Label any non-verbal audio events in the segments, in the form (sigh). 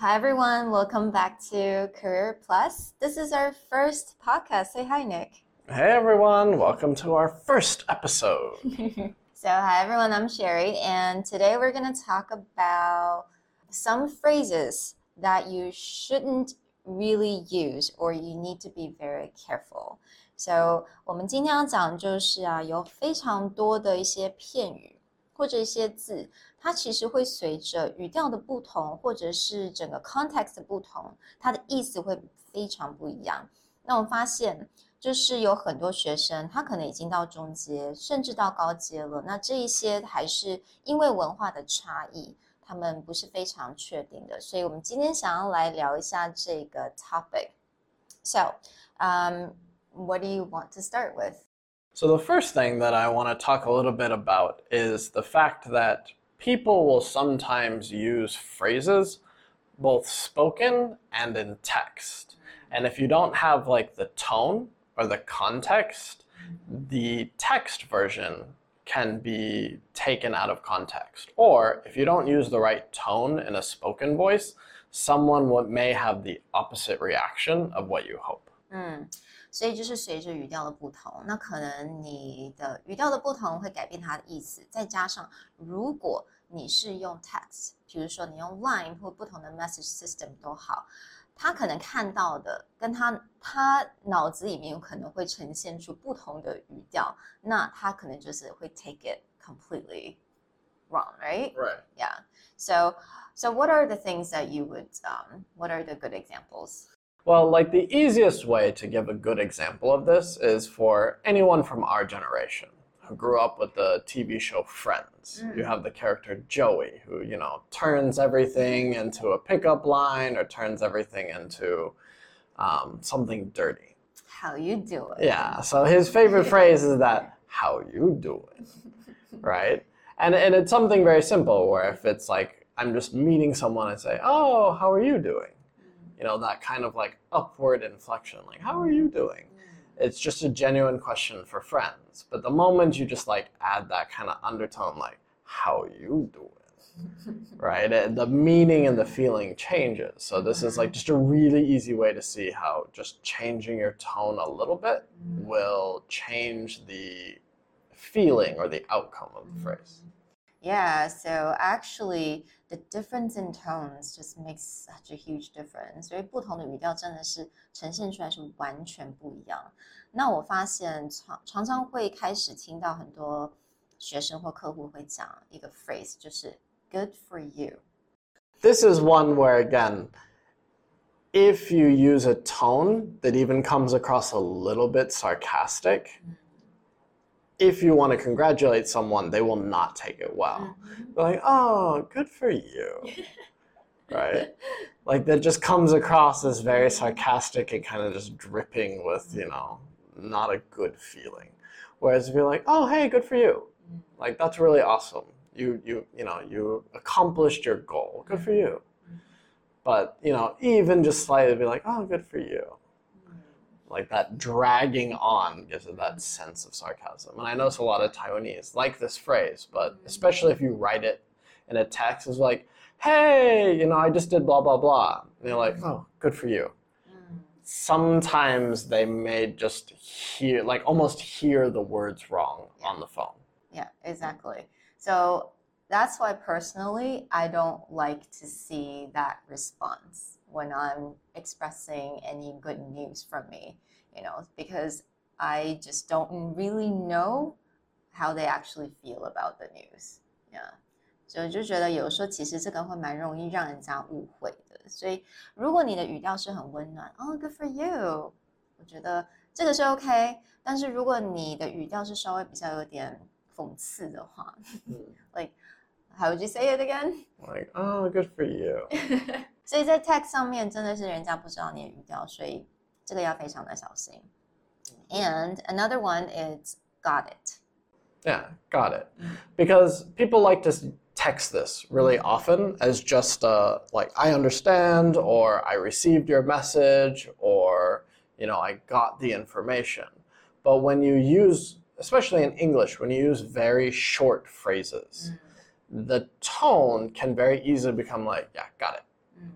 Hi everyone, welcome back to Career Plus. This is our first podcast. Say hi, Nick. Hey everyone, welcome to our first episode. (laughs) so, hi everyone, I'm Sherry, and today we're going to talk about some phrases that you shouldn't really use or you need to be very careful. So，我们今天要讲就是啊，有非常多的一些片语 或者一些字，它其实会随着语调的不同，或者是整个 context 的不同，它的意思会非常不一样。那我发现，就是有很多学生，他可能已经到中阶，甚至到高阶了。那这一些还是因为文化的差异，他们不是非常确定的。所以我们今天想要来聊一下这个 topic。So, um, what do you want to start with? So, the first thing that I want to talk a little bit about is the fact that people will sometimes use phrases both spoken and in text. And if you don't have like the tone or the context, the text version can be taken out of context. Or if you don't use the right tone in a spoken voice, someone may have the opposite reaction of what you hope. 嗯，所以就是随着语调的不同，那可能你的语调的不同会改变它的意思。再加上如果你是用 text，比如说你用 Line 或不同的 message system 都好，他可能看到的跟他他脑子里面有可能会呈现出不同的语调，那他可能就是会 take it completely wrong, right? Right. Yeah. So, so what are the things that you would? Um, what are the good examples? Well, like the easiest way to give a good example of this is for anyone from our generation who grew up with the TV show Friends. Mm. You have the character Joey who, you know, turns everything into a pickup line or turns everything into um, something dirty. How you doing? Yeah. So his favorite (laughs) phrase is that "How you doing?" (laughs) right? And and it's something very simple where if it's like I'm just meeting someone and say, "Oh, how are you doing?" You know, that kind of like upward inflection, like, how are you mm. doing? It's just a genuine question for friends. But the moment you just like add that kind of undertone, like, how are you doing? (laughs) right? It, the meaning and the feeling changes. So this is like mm-hmm. just a really easy way to see how just changing your tone a little bit mm-hmm. will change the feeling or the outcome of the phrase. Mm-hmm. Yeah, so actually the difference in tones just makes such a huge difference。所以不同的语调真的是呈现出来是完全不一样。那我发现常常常会开始听到很多学生或客户会讲一个 phrase，就是 "Good for you." This is one where again. If you use a tone that even comes across a little bit sarcastic, mm -hmm if you want to congratulate someone, they will not take it well. Mm-hmm. They're like, oh, good for you. (laughs) right? Like that just comes across as very sarcastic and kind of just dripping with, you know, not a good feeling. Whereas if you're like, oh, hey, good for you. Mm-hmm. Like that's really awesome. You, you, you know, you accomplished your goal. Good for you. Mm-hmm. But, you know, even just slightly be like, oh, good for you like that dragging on gives it that sense of sarcasm. And I notice a lot of Taiwanese like this phrase, but mm-hmm. especially if you write it in a text, is like, hey, you know, I just did blah, blah, blah. And you're like, oh, good for you. Mm. Sometimes they may just hear, like almost hear the words wrong yeah. on the phone. Yeah, exactly. So that's why personally, I don't like to see that response when I'm expressing any good news from me, you know, because I just don't really know how they actually feel about the news. Yeah. 所以我就觉得有时候其实这个会蛮容易让人家误会的。所以如果你的语调是很温暖，哦、oh,，good for you，我觉得这个是 OK。但是如果你的语调是稍微比较有点讽刺的话，like (laughs) how would you say it again? Like, oh, good for you. (laughs) 所以在 text 上面真的是人家不知道你的语调，所以这个要非常的小心。And another one is got it. Yeah, got it. Because people like to text this really often as just uh, like I understand or I received your message or you know I got the information. But when you use especially in English when you use very short phrases, mm. the tone can very easily become like yeah, got it mm.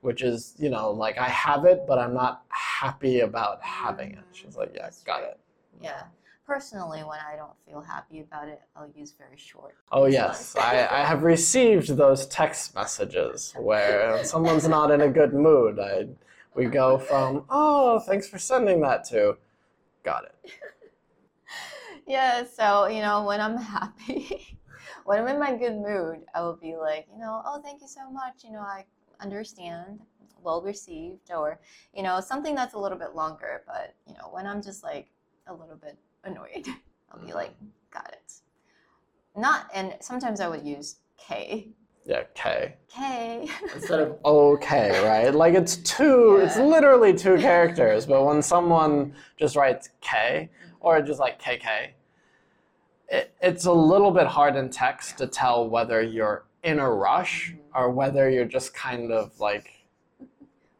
which is, you know, like I have it, but I'm not happy about having it. She's like, yeah, That's got right. it. Yeah. Personally, when I don't feel happy about it, I'll use very short. Oh, yes. I, I have received those text messages (laughs) where someone's not in a good mood. I, we go from, oh, thanks for sending that to, got it. (laughs) Yeah, so you know, when I'm happy, (laughs) when I'm in my good mood, I will be like, you know, oh, thank you so much. You know, I understand, well received, or you know, something that's a little bit longer. But you know, when I'm just like a little bit annoyed, (laughs) I'll be mm-hmm. like, got it. Not, and sometimes I would use K. Yeah, K. K. (laughs) Instead of okay, right? Like it's two, yeah. it's literally two (laughs) characters, but when someone just writes K or just like KK, it, it's a little bit hard in text to tell whether you're in a rush or whether you're just kind of like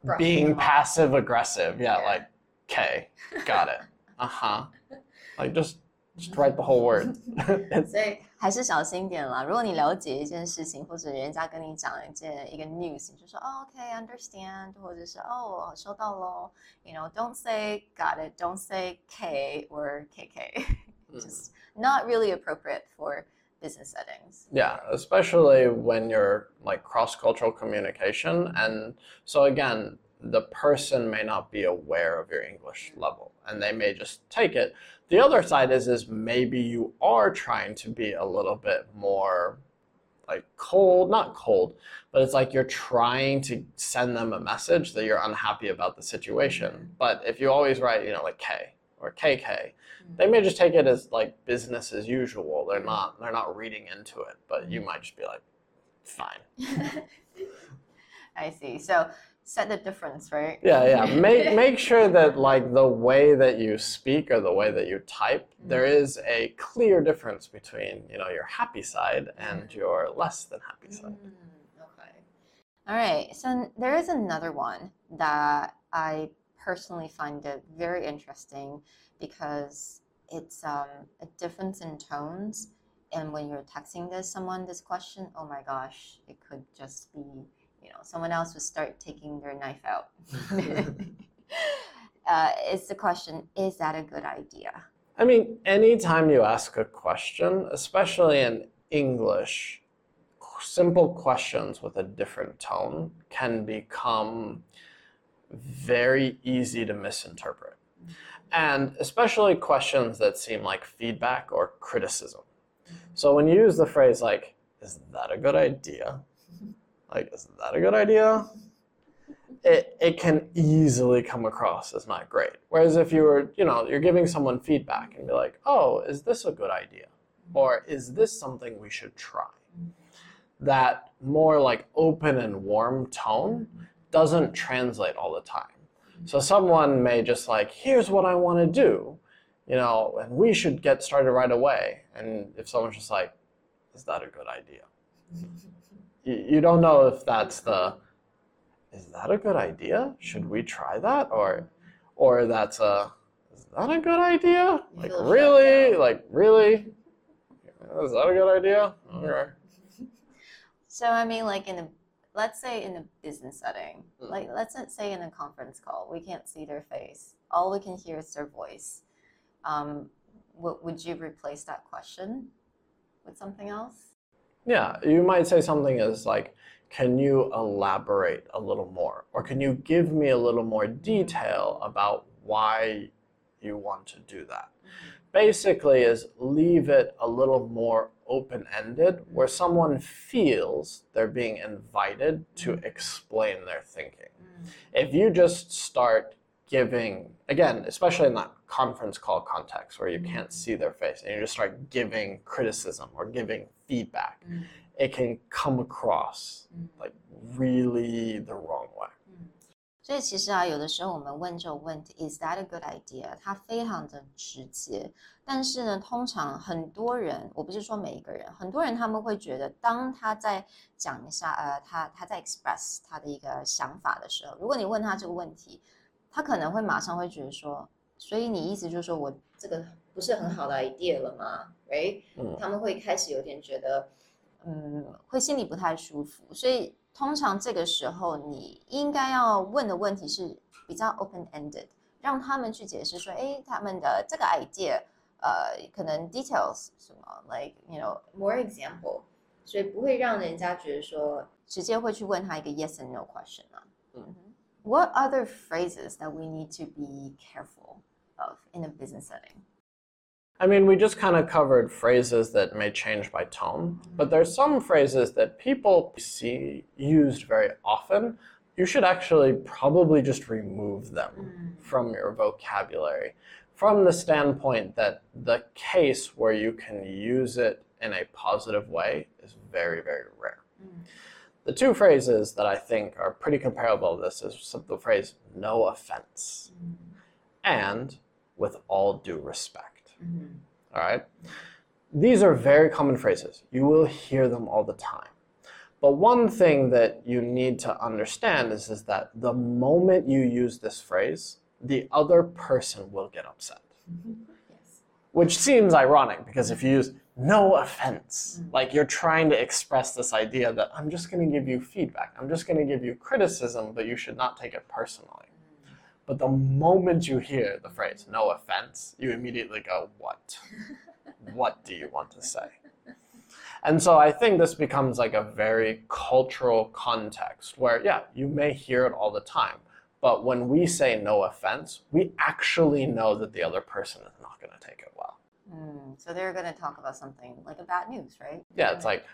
Brushing being them off. passive aggressive. Yeah, Yeah. like K, got it. (laughs) Uh huh. Like just just write the whole word. (laughs) It's- (laughs) 所以还是小心一点啦。如果你了解一件事情，或者人家跟你讲一件一个 news，你就说哦，OK，understand，、或者是哦，我收到喽。You know, don't say got it, don't say K or KK. Mm. Just not really appropriate for business settings. Yeah, especially when you're like cross cultural communication. And so, again, the person may not be aware of your English level and they may just take it. The other side is, is maybe you are trying to be a little bit more like cold, not cold, but it's like you're trying to send them a message that you're unhappy about the situation. But if you always write, you know, like K or KK, they may just take it as like business as usual. They're not they're not reading into it, but you might just be like, fine. (laughs) I see. So set the difference, right? Yeah, yeah. (laughs) Make make sure that like the way that you speak or the way that you type, there is a clear difference between, you know, your happy side and your less than happy side. Mm, okay. All right. So there is another one that I personally find it very interesting because it's um, a difference in tones. And when you're texting this someone this question, oh my gosh, it could just be, you know, someone else would start taking their knife out. (laughs) uh, it's the question, is that a good idea? I mean, anytime you ask a question, especially in English, simple questions with a different tone can become very easy to misinterpret. And especially questions that seem like feedback or criticism. So when you use the phrase like, is that a good idea? Like, is that a good idea? It, it can easily come across as not great. Whereas if you were, you know, you're giving someone feedback and be like, oh, is this a good idea? Or is this something we should try? That more like open and warm tone doesn't translate all the time. So someone may just like, here's what I want to do, you know, and we should get started right away. And if someone's just like, is that a good idea? You, you don't know if that's the, is that a good idea? Should we try that? Or, or that's a, is that a good idea? Like really? Like really? Is that a good idea? Okay. So I mean, like in a, let's say in a business setting, Mm. like let's say in a conference call, we can't see their face. All we can hear is their voice. Um, would you replace that question with something else? Yeah, you might say something as like, can you elaborate a little more? Or can you give me a little more detail about why you want to do that? Basically, is leave it a little more open ended where someone feels they're being invited to mm. explain their thinking. Mm. If you just start giving, again, especially in that conference call context where you can't mm. see their face, and you just start giving criticism or giving feedback, it can come across like really the wrong way. 所以其实啊，有的时候我们问这种问题，Is that a good idea？它非常的直接，但是呢，通常很多人，我不是说每一个人，很多人他们会觉得，当他在讲一下，呃，他他在 express 他的一个想法的时候，如果你问他这个问题，他可能会马上会觉得说，所以你意思就是说我这个不是很好的 idea 了吗？Right？嗯他们会开始有点觉得，嗯，会心里不太舒服。所以通常这个时候你应该要问的问题是比较 open ended，让他们去解释说，哎，他们的这个 idea，呃，可能 details 什么，like you know more example，所以不会让人家觉得说直接会去问他一个 yes and no question 啊。嗯 What other phrases that we need to be careful of in a business setting? I mean, we just kind of covered phrases that may change by tone, but there's some phrases that people see used very often. You should actually probably just remove them mm. from your vocabulary from the standpoint that the case where you can use it in a positive way is very, very rare. Mm. The two phrases that I think are pretty comparable to this is the phrase no offense mm. and with all due respect. Mm-hmm. All right? These are very common phrases. You will hear them all the time. But one thing that you need to understand is, is that the moment you use this phrase, the other person will get upset. Mm-hmm. Yes. Which seems ironic because if you use no offense, mm. like you're trying to express this idea that I'm just going to give you feedback, I'm just going to give you criticism, but you should not take it personally. But the moment you hear the phrase no offense, you immediately go, What? (laughs) what do you want to say? And so I think this becomes like a very cultural context where, yeah, you may hear it all the time. But when we say no offense, we actually know that the other person is not going to take it well. Mm, so they're going to talk about something like a bad news, right? Yeah, it's like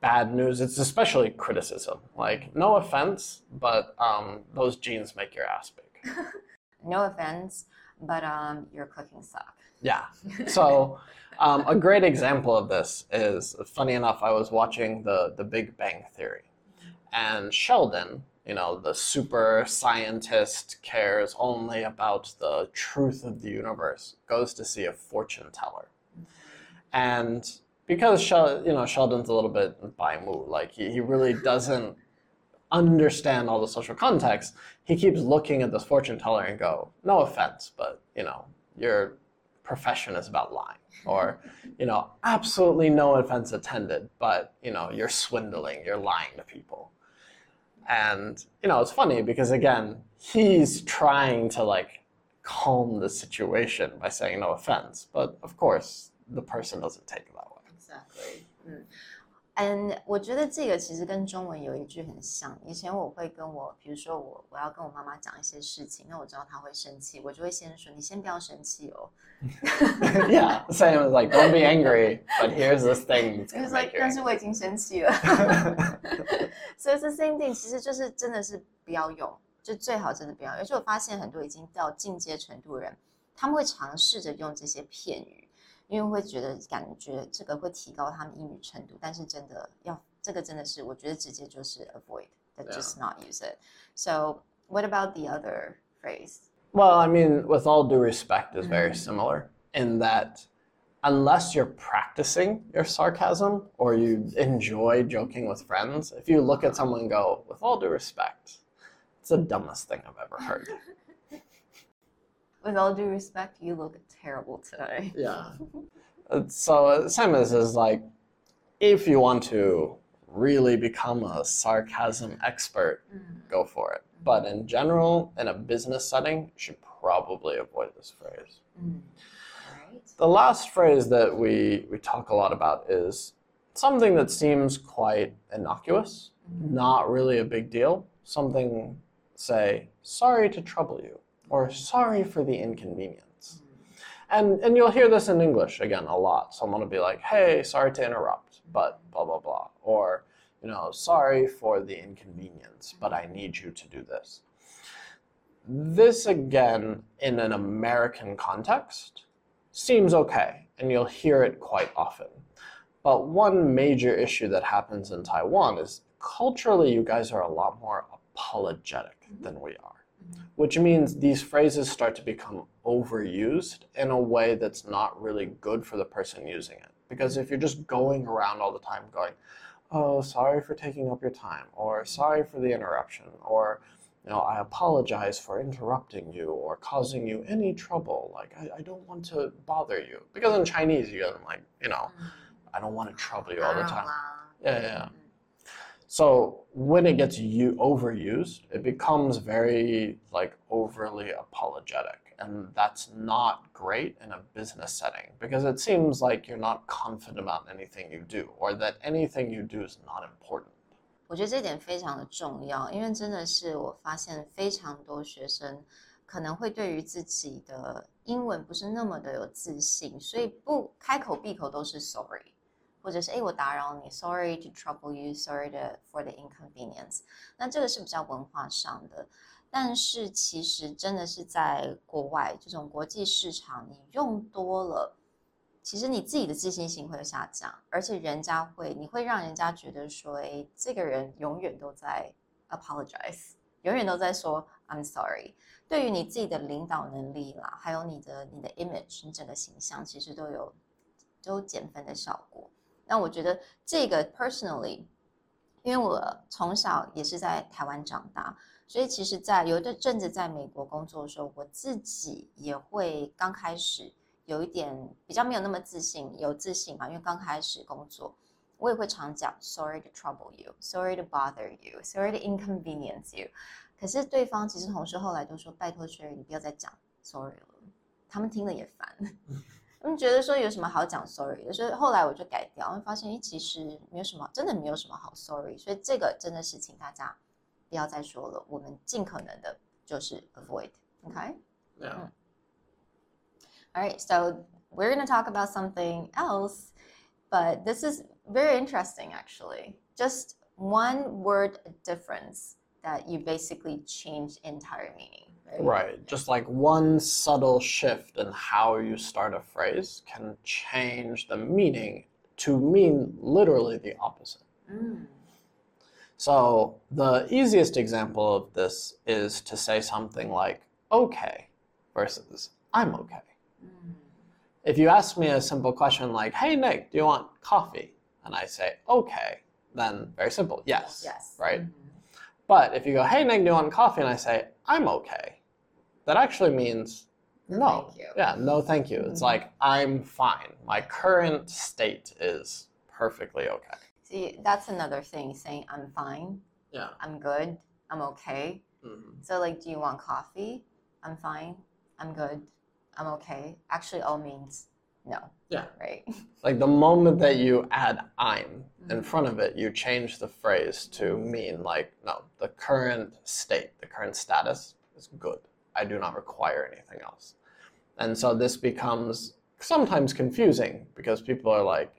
bad news. It's especially criticism. Like, no offense, but um, those jeans make your ass big. (laughs) No offense, but um, your cooking suck. Yeah. (laughs) So, um, a great example of this is funny enough, I was watching the, the Big Bang Theory, and Sheldon, you know, the super scientist, cares only about the truth of the universe, goes to see a fortune teller. And because Shel- you know Sheldon's a little bit by mood, like he, he really doesn't understand all the social context, he keeps looking at this fortune teller and go, no offense, but you know, your profession is about lying. Or, (laughs) you know, absolutely no offense intended, but you know, you're swindling, you're lying to people. And you know, it's funny because again, he's trying to like calm the situation by saying no offense, but of course the person doesn't take，and 我觉得这个其实跟中文有一句很像。以前我会跟我，比如说我我要跟我妈妈讲一些事情，那我知道她会生气，我就会先说：“你先不要生气哦。(laughs) yeah, same as like don't be angry, but here's this thing It's you 但是.我已经生气了。(laughs) 所以 it's the same thing，其实就是真的是不要用，就最好真的不要用。而且我发现很多已经到进阶程度的人，他们会尝试着用这些片语，因为会觉得感觉这个会提高他们英语程度，但是真的要这个真的是我觉得直接就是 avoid that Yeah. just not use it. So what about the other phrase? Well, I mean, with all due respect, is very Mm. similar in that unless you're practicing your sarcasm or you enjoy joking with friends, if you look at someone and go, with all due respect, it's the dumbest thing I've ever heard. (laughs) With all due respect, you look terrible today. Yeah. (laughs) So, uh, same as is like, if you want to really become a sarcasm expert, go for it. But in general, in a business setting, you should probably avoid this phrase. Mm. Right. The last phrase that we, we talk a lot about is something that seems quite innocuous, not really a big deal. Something, say, sorry to trouble you, or sorry for the inconvenience. And, and you'll hear this in English again a lot. Someone will be like, hey, sorry to interrupt, but blah, blah, blah. Or, you know, sorry for the inconvenience, but I need you to do this. This, again, in an American context, seems okay, and you'll hear it quite often. But one major issue that happens in Taiwan is culturally, you guys are a lot more apologetic than we are, which means these phrases start to become overused in a way that's not really good for the person using it. Because if you're just going around all the time going, oh, sorry for taking up your time, or sorry for the interruption, or you know, I apologize for interrupting you or causing you any trouble. Like, I, I don't want to bother you. Because in Chinese, you get like, you know, mm. I don't want to trouble you all the ah, time. Yeah, yeah, yeah. So when it gets you overused, it becomes very like overly apologetic, and that's not great in a business setting because it seems like you're not confident about anything you do or that anything you do is not important. 我觉得这点非常的重要，因为真的是我发现非常多学生可能会对于自己的英文不是那么的有自信，所以不开口闭口都是 sorry。 或者是哎，我打扰你，sorry to trouble you，sorry for the inconvenience。那这个是比较文化上的，但是其实真的是在国外这种国际市场，你用多了，其实你自己的自信心会下降，而且人家会，你会让人家觉得说，哎，这个人永远都在 apologize，(laughs) 永远都在说 I'm sorry。对于你自己的领导能力啦，还有你的你的 image，你整个形象，其实都有都减分的效果。那我觉得这个 personally，因为我从小也是在台湾长大，所以其实，在有一阵子在美国工作的时候，我自己也会刚开始有一点比较没有那么自信，有自信嘛，因为刚开始工作，我也会常讲 sorry to trouble you，sorry to bother you，sorry to inconvenience you。可是对方其实同事后来都说，拜托 Sherry，你不要再讲 sorry 了，他们听了也烦。他们觉得说有什么好讲 sorry 的，所以后来我就改掉，发现哎，其实没有什么，真的没有什么好 sorry，所以这个真的是请大家不要再说了，我们尽可能的就是 avoid，OK？、Yeah. Mm. All right, so we're going to talk about something else, but this is very interesting actually. Just one word difference that you basically change entire meaning. Right. Just like one subtle shift in how you start a phrase can change the meaning to mean literally the opposite. Mm. So, the easiest example of this is to say something like okay versus I'm okay. Mm. If you ask me a simple question like, hey, Nick, do you want coffee? And I say, okay, then very simple, yes. Yes. Right? Mhm. But if you go, hey, Nick, do you want coffee? And I say, I'm okay, that actually means No, no. thank you. Yeah, no, thank you. It's Mhm. like, I'm fine. My current state is perfectly okay. See, that's another thing saying I'm fine, Yeah. I'm good, I'm okay. Mhm. So, like, do you want coffee? I'm fine, I'm good, I'm okay. Actually, all means no. Yeah. Right? (laughs) Like the moment that you add I'm in Mhm. front of it, you change the phrase to mean like, no, the current state, the current status is good. I do not require anything else. And so this becomes sometimes confusing because people are like,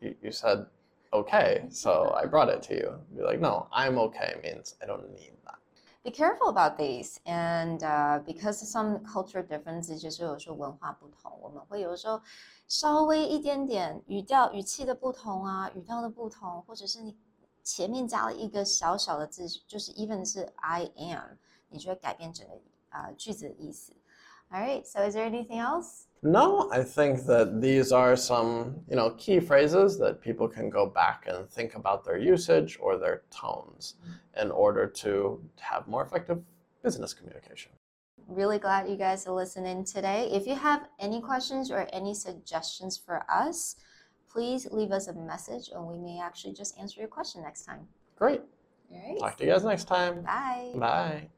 you, you said okay, so I brought it to you. Be like, no, I'm okay means I don't need that. Be careful about these, and uh, because of some culture differences，就是有时候文化不同，我们会有时候稍微一点点语调、语气的不同啊，语调的不同，或者是你前面加了一个小小的字，就是 even 是 I am，你就会改变整个 啊、呃、句子的意思。All right, so is there anything else? No, I think that these are some, you know, key phrases that people can go back and think about their usage or their tones in order to have more effective business communication. Really glad you guys are listening today. If you have any questions or any suggestions for us, please leave us a message and we may actually just answer your question next time. Great. All right. Talk to you guys next time. Bye. Bye.